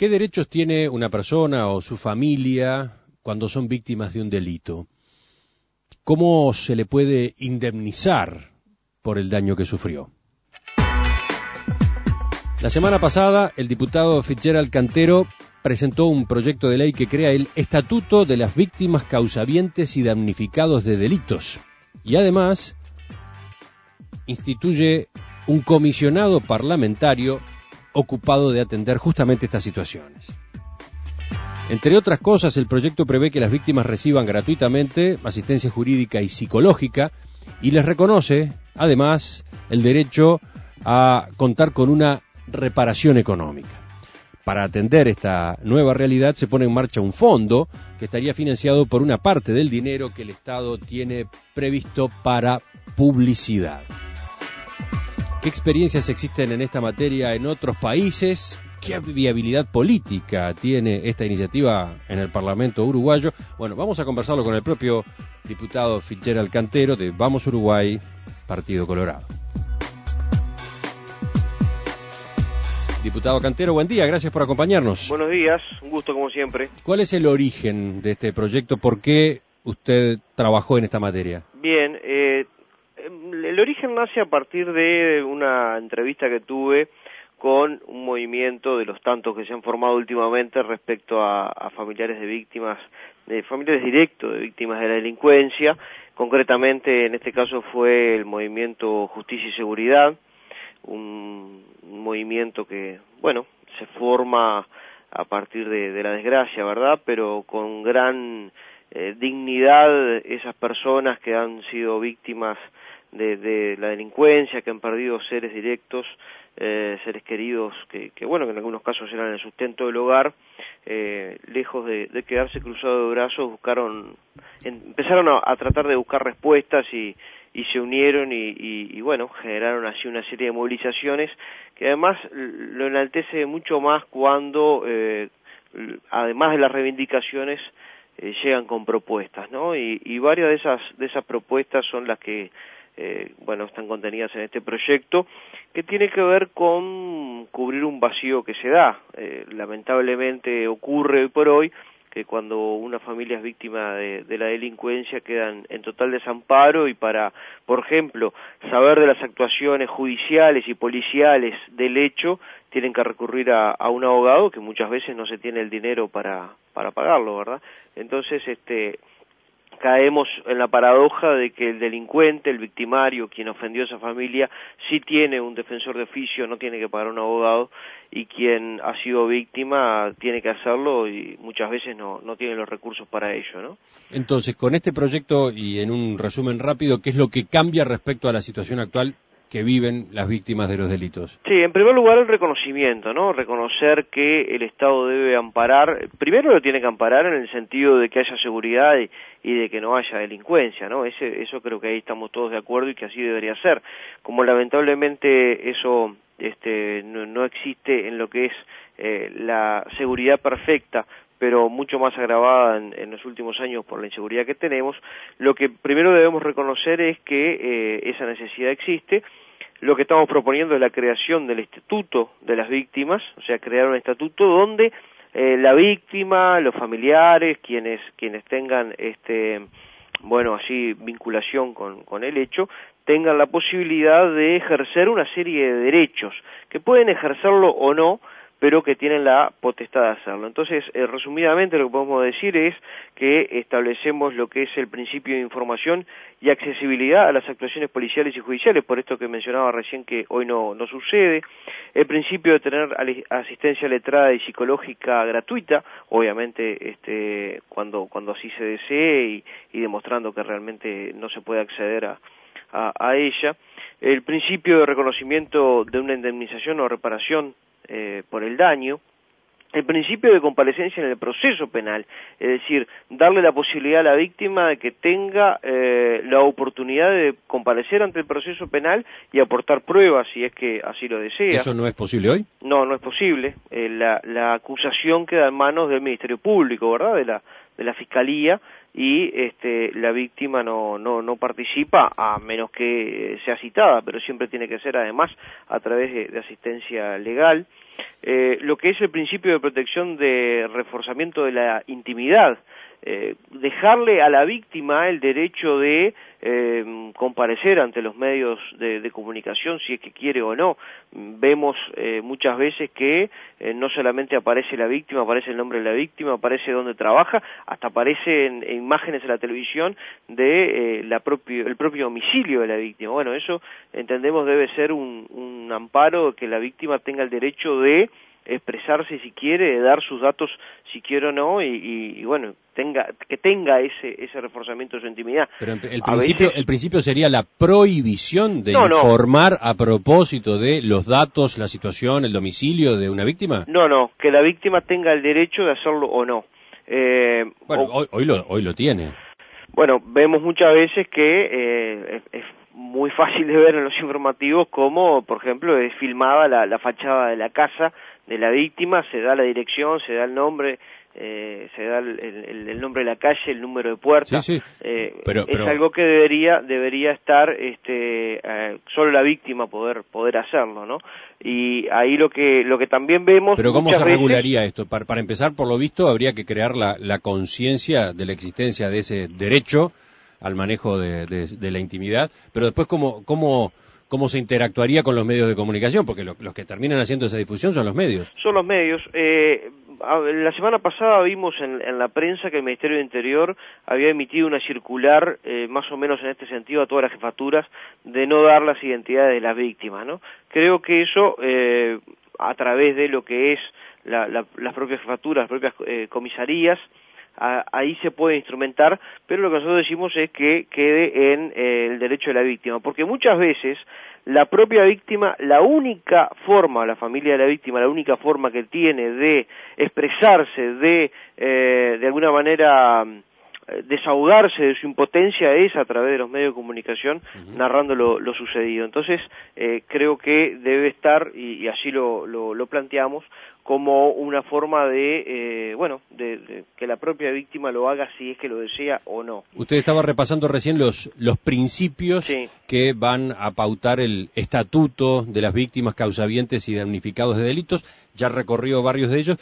¿Qué derechos tiene una persona o su familia cuando son víctimas de un delito? ¿Cómo se le puede indemnizar por el daño que sufrió? La semana pasada, el diputado Fitzgerald Cantero presentó un proyecto de ley que crea el Estatuto de las Víctimas Causavientes y Damnificados de Delitos. Y además instituye un comisionado parlamentario ocupado de atender justamente estas situaciones. Entre otras cosas, el proyecto prevé que las víctimas reciban gratuitamente asistencia jurídica y psicológica y les reconoce, además, el derecho a contar con una reparación económica. Para atender esta nueva realidad se pone en marcha un fondo que estaría financiado por una parte del dinero que el Estado tiene previsto para publicidad. ¿Qué experiencias existen en esta materia en otros países? ¿Qué viabilidad política tiene esta iniciativa en el Parlamento uruguayo? Bueno, vamos a conversarlo con el propio diputado Fitzgerald Cantero de Vamos Uruguay, Partido Colorado. Diputado Cantero, buen día, gracias por acompañarnos. Buenos días, un gusto como siempre. ¿Cuál es el origen de este proyecto? ¿Por qué usted trabajó en esta materia? Bien, eh, el origen nace a partir de una entrevista que tuve con un movimiento de los tantos que se han formado últimamente respecto a, familiares de víctimas, de familiares directos de víctimas de la delincuencia. Concretamente, en este caso fue el movimiento Justicia y Seguridad, un, movimiento que, bueno, se forma a partir de, la desgracia, ¿verdad? Pero con gran eh, dignidad esas personas que han sido víctimas de, la delincuencia, que han perdido seres directos, eh, seres queridos, que, bueno, que en algunos casos eran el sustento del hogar, eh, lejos de, quedarse cruzado de brazos, buscaron, empezaron a tratar de buscar respuestas y, y se unieron y, y, bueno, generaron así una serie de movilizaciones que además lo enaltece mucho más cuando, eh, además de las reivindicaciones, eh, llegan con propuestas, ¿no? Y, y, varias de esas, de esas propuestas son las que, eh, bueno, están contenidas en este proyecto, que tiene que ver con cubrir un vacío que se da. Eh, lamentablemente ocurre hoy por hoy que cuando una familia es víctima de, la delincuencia quedan en total desamparo y para, por ejemplo, saber de las actuaciones judiciales y policiales del hecho, tienen que recurrir a, a un abogado que muchas veces no se tiene el dinero para, para pagarlo, ¿verdad? Entonces, este, caemos en la paradoja de que el delincuente, el victimario, quien ofendió a esa familia, sí tiene un defensor de oficio, no tiene que pagar un abogado, y quien ha sido víctima tiene que hacerlo y muchas veces no, no tiene los recursos para ello, ¿no? Entonces, con este proyecto y en un resumen rápido, ¿qué es lo que cambia respecto a la situación actual que viven las víctimas de los delitos? Sí, en primer lugar el reconocimiento, ¿no? Reconocer que el Estado debe amparar, primero lo tiene que amparar en el sentido de que haya seguridad y, de que no haya delincuencia, ¿no? Ese, eso creo que ahí estamos todos de acuerdo y que así debería ser. Como lamentablemente eso este, no, existe en lo que es eh, la seguridad perfecta, pero mucho más agravada en, los últimos años por la inseguridad que tenemos, lo que primero debemos reconocer es que eh, esa necesidad existe. Lo que estamos proponiendo es la creación del Estatuto de las Víctimas, o sea, crear un estatuto donde eh, la víctima, los familiares, quienes, quienes tengan este, bueno, así vinculación con, con el hecho, tengan la posibilidad de ejercer una serie de derechos, que pueden ejercerlo o no, pero que tienen la potestad de hacerlo. Entonces, eh, resumidamente lo que podemos decir es que establecemos lo que es el principio de información y accesibilidad a las actuaciones policiales y judiciales, por esto que mencionaba recién que hoy no, no sucede, el principio de tener asistencia letrada y psicológica gratuita, obviamente este, cuando, cuando así se desee y, demostrando que realmente no se puede acceder a, a ella, el principio de reconocimiento de una indemnización o reparación eh, por el daño, el principio de comparecencia en el proceso penal, es decir, darle la posibilidad a la víctima de que tenga eh, la oportunidad de comparecer ante el proceso penal y aportar pruebas si es que así lo desea. ¿Eso no es posible hoy? No, no es posible. Eh, la, la acusación queda en manos del Ministerio Público, ¿verdad? De la, de la Fiscalía y este, la víctima no, no, no participa a menos que sea citada, pero siempre tiene que ser además a través de asistencia legal. eh, lo que es el principio de protección de reforzamiento de la intimidad, eh, dejarle a la víctima el derecho de eh, comparecer ante los medios de, comunicación si es que quiere o no. Vemos eh, muchas veces que eh, no solamente aparece la víctima, aparece el nombre de la víctima, aparece donde trabaja, hasta aparece en, imágenes en la televisión de la propio, el propio domicilio de la víctima. Bueno, eso entendemos debe ser un, un amparo que la víctima tenga el derecho de expresarse si quiere, dar sus datos si quiere o no, y, bueno, tenga, que tenga ese, ese reforzamiento de su intimidad. Pero el principio, el principio sería la prohibición de informar a propósito de los datos, la situación, el domicilio de una víctima. No, no, que la víctima tenga el derecho de hacerlo o no. Eh, bueno, hoy, hoy, lo, hoy lo tiene. Bueno, vemos muchas veces que eh, es, muy fácil de ver en los informativos cómo, por ejemplo, es filmada la, la fachada de la casa de la víctima, se da la dirección, se da el nombre, eh, se da el, nombre de la calle, el número de puerta. Eh, pero, Es algo que debería debería estar este, eh, solo la víctima poder poder hacerlo, ¿no? Y ahí lo que lo que también vemos. Pero cómo se regularía esto? Para, para, empezar, por lo visto, habría que crear la, la conciencia de la existencia de ese derecho al manejo de, de, la intimidad. Pero después, cómo cómo cómo se interactuaría con los medios de comunicación, porque los que terminan haciendo esa difusión son los medios. Son los medios. Eh, la semana pasada vimos en, la prensa que el Ministerio de Interior había emitido una circular, eh, más o menos en este sentido, a todas las jefaturas, de no dar las identidades de las víctimas, ¿no? Creo que eso, eh, a través de lo que es las propias jefaturas, las propias eh, ahí se puede instrumentar, pero lo que nosotros decimos es que quede en eh, el derecho de la víctima, porque muchas veces la propia víctima, la única forma, la familia de la víctima, la única forma que tiene de expresarse, de eh, de alguna manera desahogarse de su impotencia es a través de los medios de comunicación narrando lo, sucedido. Entonces, creo que debe estar, y, así lo, lo, planteamos, como una forma de, eh, bueno, de, que la propia víctima lo haga si es que lo desea o no. Usted estaba repasando recién los, los principios que van a pautar el estatuto de las víctimas causavientes y damnificados de delitos. Ya recorrió varios de ellos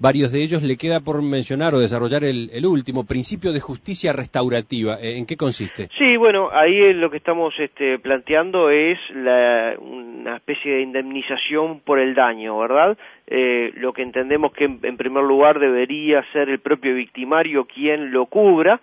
varios de ellos. Le queda por mencionar o desarrollar el, último, principio de justicia restaurativa. Eh, ¿En qué consiste? Sí, bueno, ahí lo que estamos este, planteando es una especie de indemnización por el daño, ¿verdad? Eh, lo que entendemos que en, primer lugar debería ser el propio victimario quien lo cubra.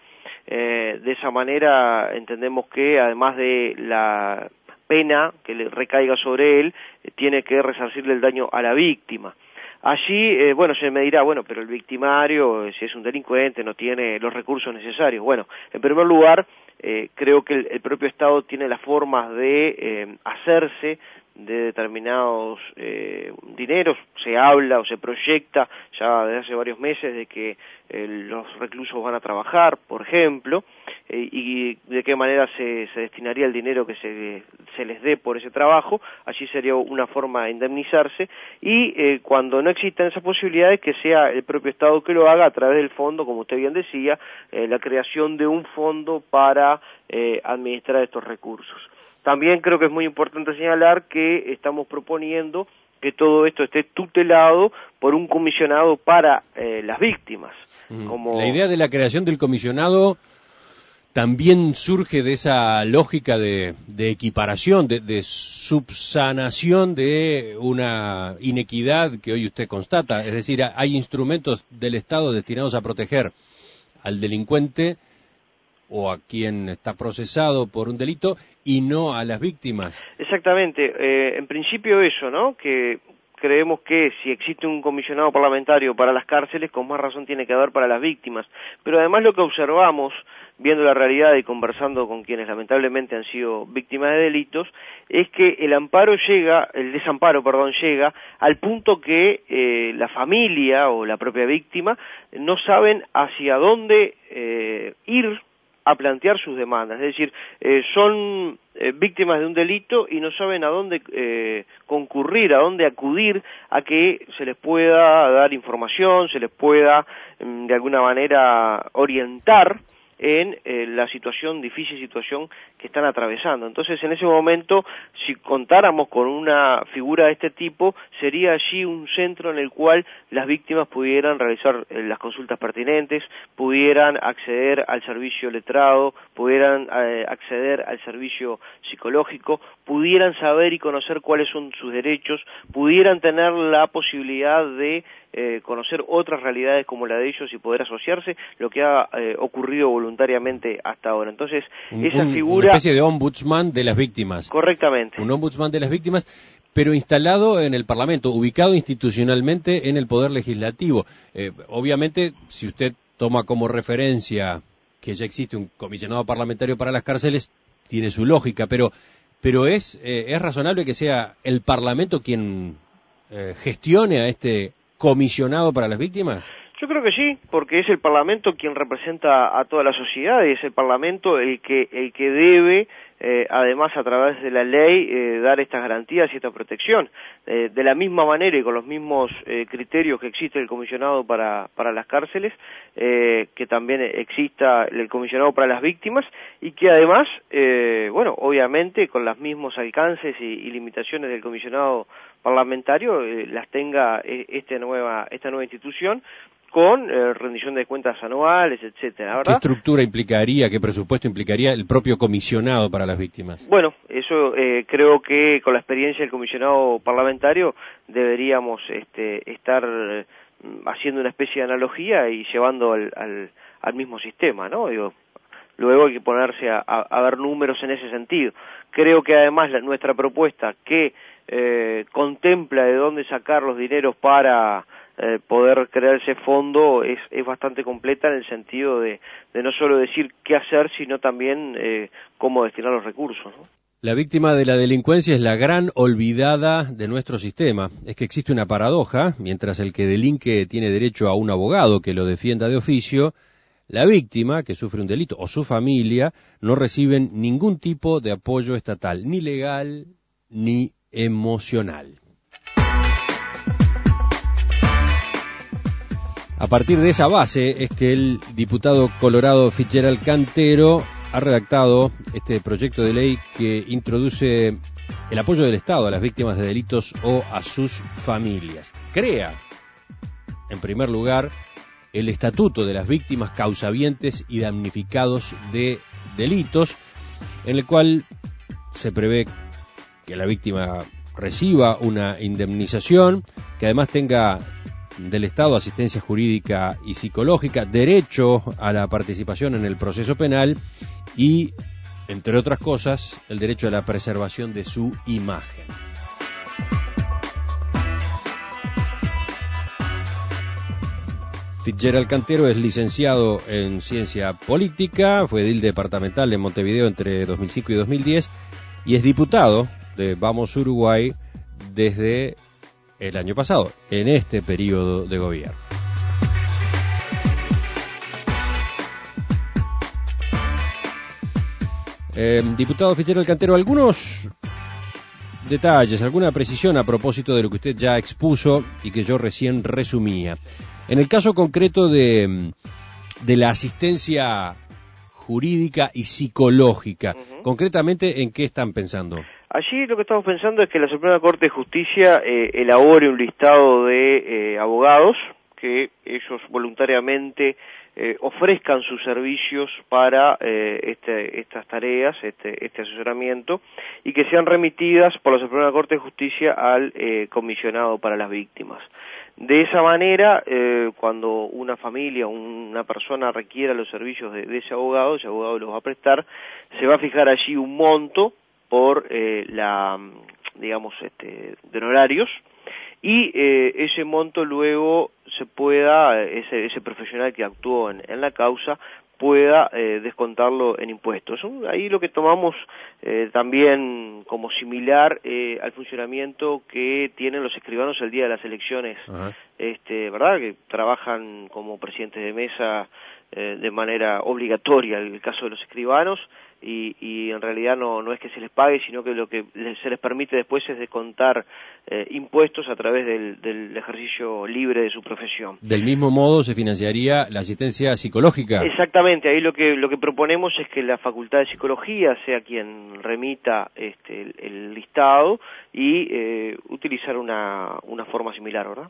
Eh, de esa manera entendemos que además de la pena que le recaiga sobre él, tiene que resarcirle el daño a la víctima. Allí, eh, bueno, se me dirá, bueno, pero el victimario, eh, si es un delincuente, no tiene los recursos necesarios. Bueno, en primer lugar, eh, creo que el, propio Estado tiene las formas de hacerse de determinados eh, dineros, se habla o se proyecta ya desde hace varios meses de que los reclusos van a trabajar, por ejemplo, eh, y de qué manera se, se, destinaría el dinero que se, se, les dé por ese trabajo, allí sería una forma de indemnizarse, y eh, cuando no existan esas posibilidades, que sea el propio Estado que lo haga a través del fondo, como usted bien decía, eh, la creación de un fondo para administrar estos recursos. También creo que es muy importante señalar que estamos proponiendo que todo esto esté tutelado por un comisionado para las víctimas. La idea de la creación del comisionado también surge de esa lógica de, equiparación, de, subsanación de una inequidad que hoy usted constata. Es decir, hay instrumentos del Estado destinados a proteger al delincuente o a quien está procesado por un delito y no a las víctimas. Exactamente. Eh, en principio eso, ¿no? Que creemos que si existe un comisionado parlamentario para las cárceles, con más razón tiene que haber para las víctimas. Pero además lo que observamos, viendo la realidad y conversando con quienes lamentablemente han sido víctimas de delitos, es que el amparo llega, el desamparo, perdón, llega al punto que eh, la familia o la propia víctima no saben hacia dónde eh, ir a plantear sus demandas. Es decir, eh, son eh, víctimas de un delito y no saben a dónde eh, concurrir, a dónde acudir a que se les pueda dar información, se les pueda mm, de alguna manera orientar en eh, la situación, difícil situación que están atravesando. Entonces, en ese momento, si contáramos con una figura de este tipo, sería allí un centro en el cual las víctimas pudieran realizar eh, las consultas pertinentes, pudieran acceder al servicio letrado, pudieran eh, acceder al servicio psicológico, pudieran saber y conocer cuáles son sus derechos, pudieran tener la posibilidad de eh, conocer otras realidades como la de ellos y poder asociarse, lo que ha eh, ocurrido voluntariamente hasta ahora. Entonces, esa figura... Especie de ombudsman de las víctimas. Correctamente. Un ombudsman de las víctimas, pero instalado en el Parlamento, ubicado institucionalmente en el Poder Legislativo. Eh, obviamente, si usted toma como referencia que ya existe un comisionado parlamentario para las cárceles, tiene su lógica, pero, pero es, es razonable que sea el Parlamento quien gestione a este comisionado para las víctimas? Yo creo que sí, porque es el Parlamento quien representa a toda la sociedad y es el Parlamento el que el que debe eh, además a través de la ley eh, dar estas garantías y esta protección. Eh, de la misma manera y con los mismos criterios que existe el comisionado para, para las cárceles, que también exista el comisionado para las víctimas y que además, bueno, obviamente con los mismos alcances y, y limitaciones del comisionado parlamentario las tenga esta nueva, esta nueva institución con eh, rendición de cuentas anuales, etcétera. ¿Qué estructura implicaría, qué presupuesto implicaría el propio comisionado para las víctimas? Bueno, eso eh, creo que con la experiencia del comisionado parlamentario deberíamos este, estar eh, haciendo una especie de analogía y llevando al, al, mismo sistema, ¿no? Digo, luego hay que ponerse a, a, ver números en ese sentido. Creo que además nuestra propuesta que contempla de dónde sacar los dineros para eh, poder crear ese fondo es, es bastante completa en el sentido de, no solo decir qué hacer, sino también eh, cómo destinar los recursos. La víctima de la delincuencia es la gran olvidada de nuestro sistema. Es que existe una paradoja, mientras el que delinque tiene derecho a un abogado que lo defienda de oficio, la víctima, que sufre un delito, o su familia, no reciben ningún tipo de apoyo estatal, ni legal ni emocional. A partir de esa base es que el diputado colorado Fitzgerald Cantero ha redactado este proyecto de ley que introduce el apoyo del Estado a las víctimas de delitos o a sus familias. Crea, en primer lugar, el Estatuto de las Víctimas Causavientes y Damnificados de Delitos, en el cual se prevé que la víctima reciba una indemnización, que además tenga del Estado, asistencia jurídica y psicológica, derecho a la participación en el proceso penal y, entre otras cosas, el derecho a la preservación de su imagen. Fitzgerald Cantero es licenciado en ciencia política, fue edil departamental en Montevideo entre 2005 y 2010 y es diputado de Vamos Uruguay desde el año pasado, en este periodo de gobierno. Eh, diputado Fichero Cantero, algunos detalles, alguna precisión a propósito de lo que usted ya expuso y que yo recién resumía. En el caso concreto de, de la asistencia jurídica y psicológica, concretamente, ¿en qué están pensando? Allí lo que estamos pensando es que la Suprema Corte de Justicia eh, elabore un listado de eh, abogados que ellos voluntariamente eh, ofrezcan sus servicios para este, estas tareas, este, este, asesoramiento, y que sean remitidas por la Suprema Corte de Justicia al comisionado para las víctimas. De esa manera, cuando una familia o una persona requiera los servicios de, de ese abogado, ese abogado los va a prestar, se va a fijar allí un monto por eh, la, digamos, este, de honorarios y eh, ese monto luego se pueda, ese, ese profesional que actuó en, en la causa, pueda eh, descontarlo en impuestos. Ahí lo que tomamos eh, también como similar eh, al funcionamiento que tienen los escribanos el día de las elecciones, este, ¿verdad? Que trabajan como presidentes de mesa eh, de manera obligatoria, en el caso de los escribanos, y, y en realidad no, no es que se les pague, sino que lo que se les permite después es descontar eh, impuestos a través del, del, ejercicio libre de su profesión. Del mismo modo se financiaría la asistencia psicológica. Exactamente, ahí lo que lo que proponemos es que la Facultad de Psicología sea quien remita este, el, el listado y eh, utilizar una, una forma similar, ¿verdad?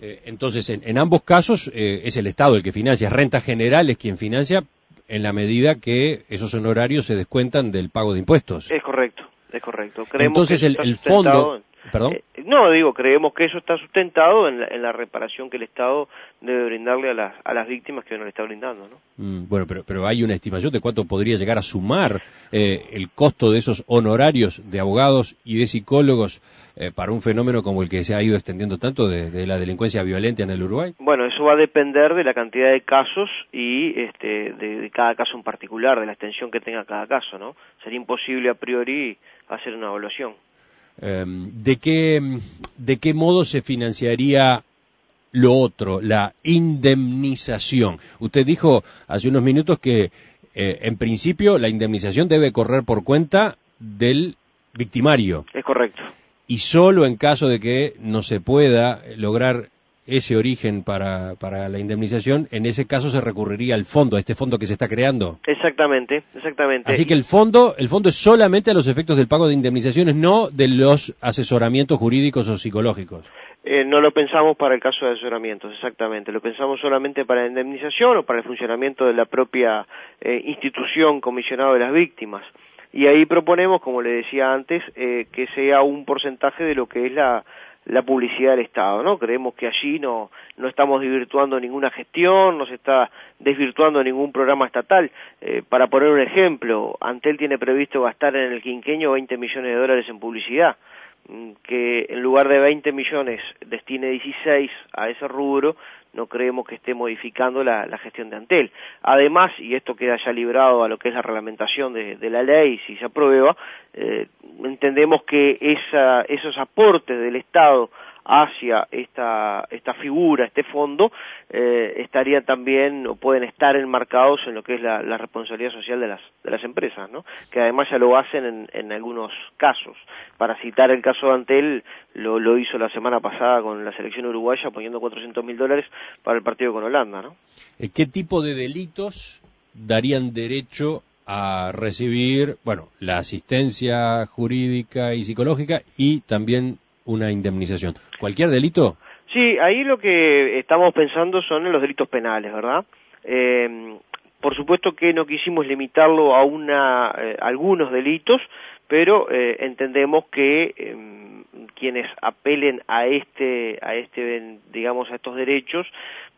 Eh, entonces, en, en, ambos casos eh, es el Estado el que financia, Renta General es quien financia, en la medida que esos honorarios se descuentan del pago de impuestos. Es correcto, es correcto. Creemos Entonces el, el fondo... ¿Perdón? Eh, no, digo, creemos que eso está sustentado en la, en la, reparación que el Estado debe brindarle a las, a las víctimas que no le está brindando, ¿no? Mm, bueno, pero, pero hay una estimación de cuánto podría llegar a sumar eh, el costo de esos honorarios de abogados y de psicólogos eh, para un fenómeno como el que se ha ido extendiendo tanto de, de, la delincuencia violenta en el Uruguay? Bueno, eso va a depender de la cantidad de casos y este, de, de cada caso en particular, de la extensión que tenga cada caso, ¿no? Sería imposible a priori hacer una evaluación. Em, ¿de, qué, ¿De qué modo se financiaría lo otro, la indemnización? Usted dijo hace unos minutos que eh, en principio la indemnización debe correr por cuenta del victimario. Es correcto. Y solo en caso de que no se pueda lograr ese origen para, para la indemnización, en ese caso se recurriría al fondo, a este fondo que se está creando. Exactamente, exactamente. Así que el fondo, el fondo es solamente a los efectos del pago de indemnizaciones, no de los asesoramientos jurídicos o psicológicos. Eh, no lo pensamos para el caso de asesoramientos, exactamente. Lo pensamos solamente para la indemnización o para el funcionamiento de la propia eh, institución comisionado de las víctimas. Y ahí proponemos, como le decía antes, eh, que sea un porcentaje de lo que es la, la publicidad del Estado, ¿no? Creemos que allí no, no estamos desvirtuando ninguna gestión, no se está desvirtuando ningún programa estatal. Eh, para poner un ejemplo, Antel tiene previsto gastar en el quinqueño 20 millones de dólares en publicidad, mm, que en lugar de 20 millones destine 16 a ese rubro, no creemos que esté modificando la, gestión de Antel. Además, y esto queda ya librado a lo que es la reglamentación de, de la ley, si se aprueba, eh, entendemos que esa, esos aportes del Estado hacia esta, esta figura, este fondo, eh, estaría también o pueden estar enmarcados en lo que es la, la, responsabilidad social de las, de las empresas, ¿no? que además ya lo hacen en, en algunos casos. Para citar el caso de Antel, lo, lo hizo la semana pasada con la selección uruguaya poniendo 400 mil dólares para el partido con Holanda. ¿no? Eh, ¿Qué tipo de delitos darían derecho a recibir, bueno, la asistencia jurídica y psicológica y también una indemnización. ¿Cualquier delito? Sí, ahí lo que estamos pensando son en los delitos penales, ¿verdad? Eh, por supuesto que no quisimos limitarlo a una, eh, algunos delitos, pero eh, entendemos que eh, quienes apelen a este, a este, digamos, a estos derechos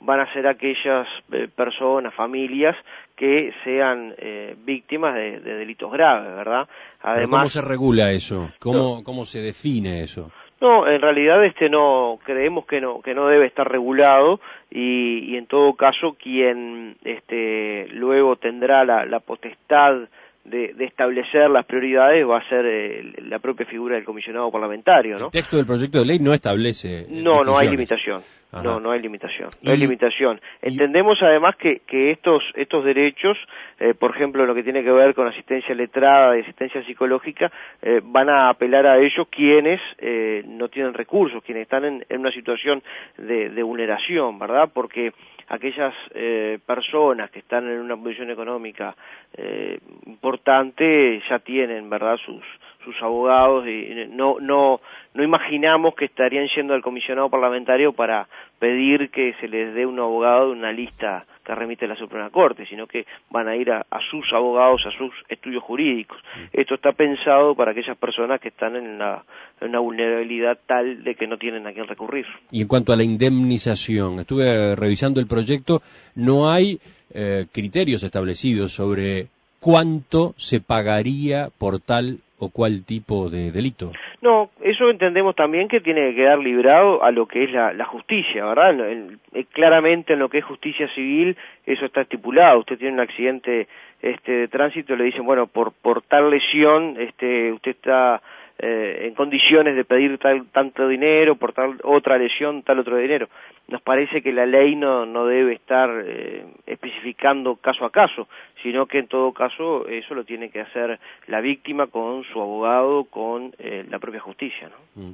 van a ser aquellas eh, personas, familias que sean eh, víctimas de, de, delitos graves, ¿verdad? Además, ¿Cómo se regula eso? ¿Cómo, no, ¿Cómo se define eso? No, en realidad este no creemos que no que no debe estar regulado y, y en todo caso quien este luego tendrá la, la potestad de, de, establecer las prioridades va a ser eh, la propia figura del comisionado parlamentario, ¿no? El texto del proyecto de ley no establece. No, no hay limitación. Ajá. No, no hay limitación. No hay limitación. Entendemos además que, que estos, estos derechos, eh, por ejemplo, lo que tiene que ver con asistencia letrada y asistencia psicológica, eh, van a apelar a ellos quienes eh, no tienen recursos, quienes están en, en una situación de, de, vulneración, ¿verdad? Porque aquellas eh, personas que están en una posición económica eh, importante ya tienen, ¿verdad?, sus sus abogados y no no no imaginamos que estarían yendo al comisionado parlamentario para pedir que se les dé un abogado de una lista que remite la Suprema Corte, sino que van a ir a, a sus abogados, a sus estudios jurídicos. Mm. Esto está pensado para aquellas personas que están en una, en una vulnerabilidad tal de que no tienen a quién recurrir. Y en cuanto a la indemnización, estuve revisando el proyecto, no hay eh, criterios establecidos sobre cuánto se pagaría por tal o cuál tipo de delito. No, eso entendemos también que tiene que quedar librado a lo que es la, justicia, ¿verdad? El, eh, claramente en lo que es justicia civil eso está estipulado. Usted tiene un accidente este, de tránsito, le dicen, bueno, por, por tal lesión este, usted está eh, en condiciones de pedir tal, tanto dinero, por tal otra lesión, tal otro dinero. nos parece que la ley no, no debe estar eh, especificando caso a caso, sino que en todo caso eso lo tiene que hacer la víctima con su abogado, con eh, la propia justicia. ¿no? Mm.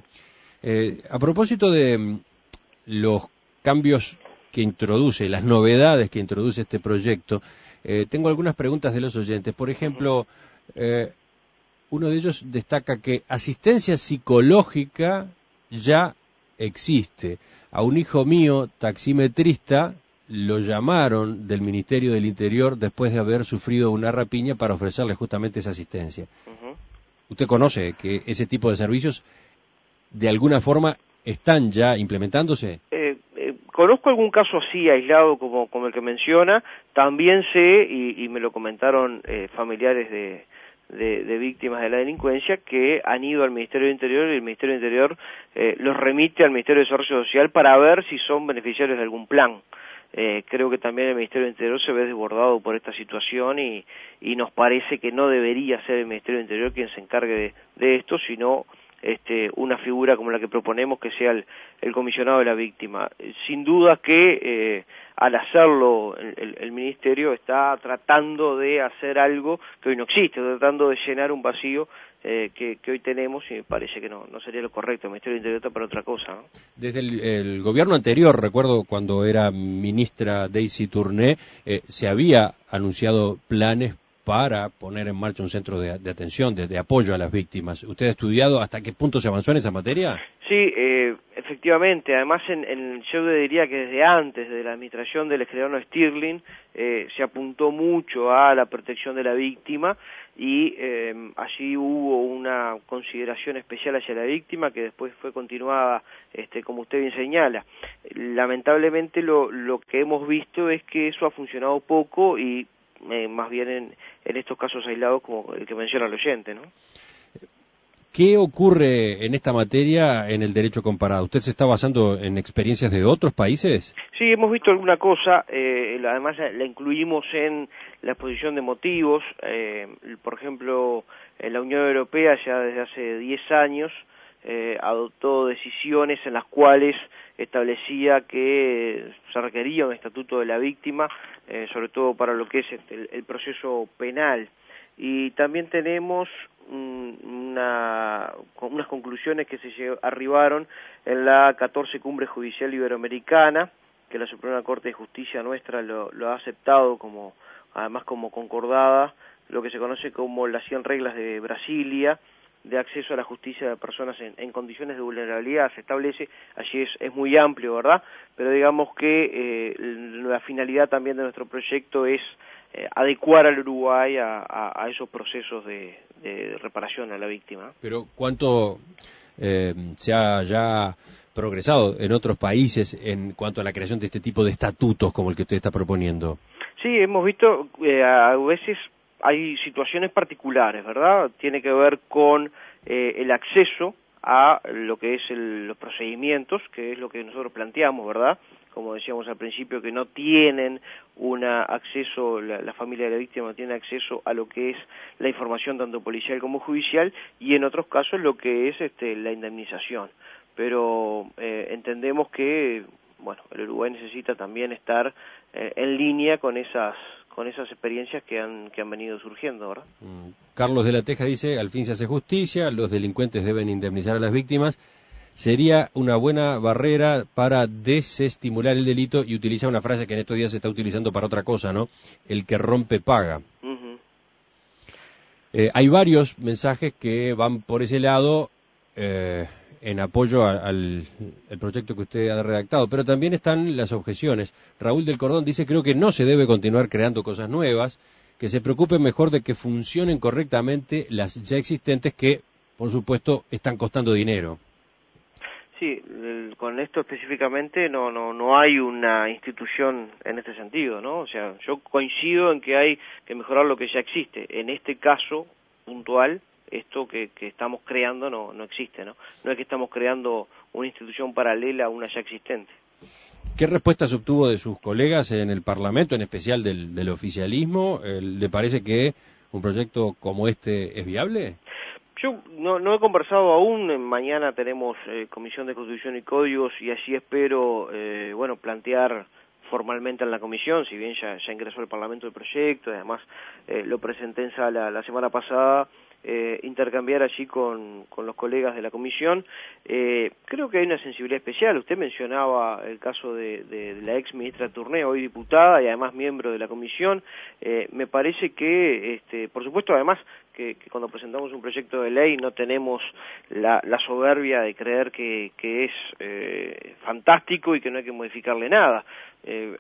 Eh, a propósito de mm, los cambios que introduce, las novedades que introduce este proyecto, tengo algunas preguntas de los oyentes. Por ejemplo, uno de ellos destaca que asistencia psicológica ya existe. A un hijo mío, taximetrista, lo llamaron del Ministerio del Interior después de haber sufrido una rapiña para ofrecerle justamente esa asistencia. ¿Usted conoce que ese tipo de servicios de alguna forma están ya implementándose? Eh, eh, conozco algún caso así aislado como, como el que menciona, también sé, y, me lo comentaron eh, familiares de, de, víctimas de la delincuencia que han ido al Ministerio del Interior y el Ministerio del Interior eh, los remite al Ministerio de Desarrollo Social para ver si son beneficiarios de algún plan. Eh, creo que también el Ministerio del Interior se ve desbordado por esta situación y, y nos parece que no debería ser el Ministerio del Interior quien se encargue de, de esto, sino este, una figura como la que proponemos que sea el, comisionado de la víctima. Sin duda que eh, al hacerlo el, Ministerio está tratando de hacer algo que hoy no existe, tratando de llenar un vacío eh, que, hoy tenemos y me parece que no, no sería lo correcto. El Ministerio del Interior está para otra cosa. Desde el, gobierno anterior, recuerdo cuando era ministra Daisy Tourné, eh, se había anunciado planes para poner en marcha un centro de, atención, de, apoyo a las víctimas. ¿Usted ha estudiado hasta qué punto se avanzó en esa materia? Sí, eh, efectivamente. Además, en, yo diría que desde antes de la administración del escribano Stirling eh, se apuntó mucho a la protección de la víctima y eh, allí hubo una consideración especial hacia la víctima que después fue continuada, este, como usted bien señala. Lamentablemente lo, lo que hemos visto es que eso ha funcionado poco y eh, más bien en, en, estos casos aislados como el que menciona el oyente, ¿no? ¿Qué ocurre en esta materia en el derecho comparado? ¿Usted se está basando en experiencias de otros países? Sí, hemos visto alguna cosa, eh, además la incluimos en la exposición de motivos, eh, por ejemplo, en la Unión Europea ya desde hace 10 años eh, adoptó decisiones en las cuales establecía que se requería un estatuto de la víctima, eh, sobre todo para lo que es este, el, proceso penal. Y también tenemos una, unas conclusiones que se arribaron en la 14 Cumbre Judicial Iberoamericana, que la Suprema Corte de Justicia nuestra lo, lo ha aceptado como, además como concordada, lo que se conoce como las 100 reglas de Brasilia, de acceso a la justicia de personas en, condiciones de vulnerabilidad se establece, allí es, es muy amplio, ¿verdad? Pero digamos que eh, la finalidad también de nuestro proyecto es eh, adecuar al Uruguay a, esos procesos de, reparación a la víctima. Pero ¿cuánto eh, se ha ya progresado en otros países en cuanto a la creación de este tipo de estatutos como el que usted está proponiendo? Sí, hemos visto a veces hay situaciones particulares, ¿verdad? Tiene que ver con eh, el acceso a lo que es los procedimientos, que es lo que nosotros planteamos, ¿verdad? Como decíamos al principio, que no tienen un acceso, la, familia de la víctima no tiene acceso a lo que es la información tanto policial como judicial y en otros casos lo que es este, la indemnización. Pero eh, entendemos que, bueno, el Uruguay necesita también estar eh, en línea con esas con esas experiencias que han, que han venido surgiendo, ¿verdad? Mm. Carlos de la Teja dice, al fin se hace justicia, los delincuentes deben indemnizar a las víctimas. Sería una buena barrera para desestimular el delito y utiliza una frase que en estos días se está utilizando para otra cosa, ¿no? El que rompe paga. Eh, hay varios mensajes que van por ese lado. Eh, en apoyo al proyecto que usted ha redactado, pero también están las objeciones. Raúl del Cordón dice, creo que no se debe continuar creando cosas nuevas, que se preocupe mejor de que funcionen correctamente las ya existentes que, por supuesto, están costando dinero. Sí, con esto específicamente no, no, no hay una institución en este sentido, ¿no? O sea, yo coincido en que hay que mejorar lo que ya existe. En este caso puntual, esto que, estamos creando no, no existe, ¿no? No es que estamos creando una institución paralela a una ya existente. ¿Qué respuestas obtuvo de sus colegas en el Parlamento, en especial del, del oficialismo? ¿Le parece que un proyecto como este es viable? Yo no, no he conversado aún, mañana tenemos eh, Comisión de Constitución y Códigos y así espero, eh, bueno, plantear formalmente en la comisión, si bien ya, ya ingresó el Parlamento el proyecto, y además eh, lo presenté en sala la semana pasada, eh, intercambiar allí con, con, los colegas de la comisión. Eh, creo que hay una sensibilidad especial. Usted mencionaba el caso de, la ex ministra Turné, hoy diputada y además miembro de la comisión. Eh, me parece que, este, por supuesto, además que, cuando presentamos un proyecto de ley no tenemos la, la soberbia de creer que, que es eh, fantástico y que no hay que modificarle nada. Eh,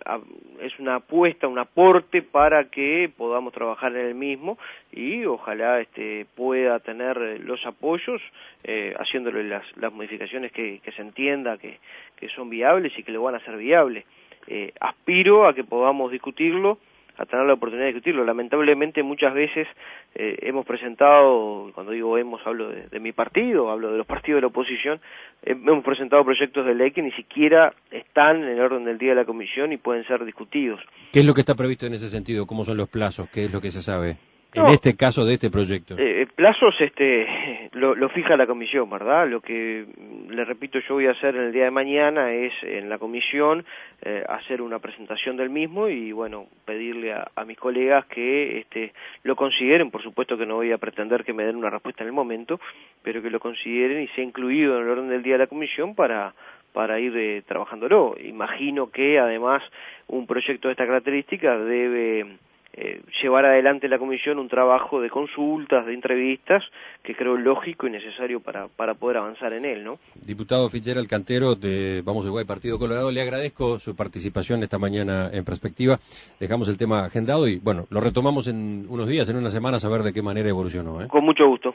es una apuesta, un aporte para que podamos trabajar en el mismo y ojalá este, pueda tener los apoyos eh, haciéndole las, las modificaciones que, se entienda que, que son viables y que lo van a hacer viable. Eh, aspiro a que podamos discutirlo a tener la oportunidad de discutirlo. Lamentablemente muchas veces eh, hemos presentado, cuando digo hemos, hablo de, mi partido, hablo de los partidos de la oposición, eh, hemos presentado proyectos de ley que ni siquiera están en el orden del día de la comisión y pueden ser discutidos. ¿Qué es lo que está previsto en ese sentido? ¿Cómo son los plazos? ¿Qué es lo que se sabe? En este caso de este proyecto. Eh, plazos este, lo, lo, fija la comisión, ¿verdad? Lo que, le repito, yo voy a hacer en el día de mañana es en la comisión eh, hacer una presentación del mismo y, bueno, pedirle a, a, mis colegas que este, lo consideren. Por supuesto que no voy a pretender que me den una respuesta en el momento, pero que lo consideren y sea incluido en el orden del día de la comisión para para ir eh, trabajándolo. Imagino que además un proyecto de esta característica debe eh, llevar adelante la comisión un trabajo de consultas, de entrevistas, que creo lógico y necesario para, para poder avanzar en él, ¿no? Diputado Fitzgerald Cantero de Vamos Uruguay Partido Colorado, le agradezco su participación esta mañana en perspectiva. Dejamos el tema agendado y, bueno, lo retomamos en unos días, en unas semanas, a ver de qué manera evolucionó. ¿eh? Con mucho gusto.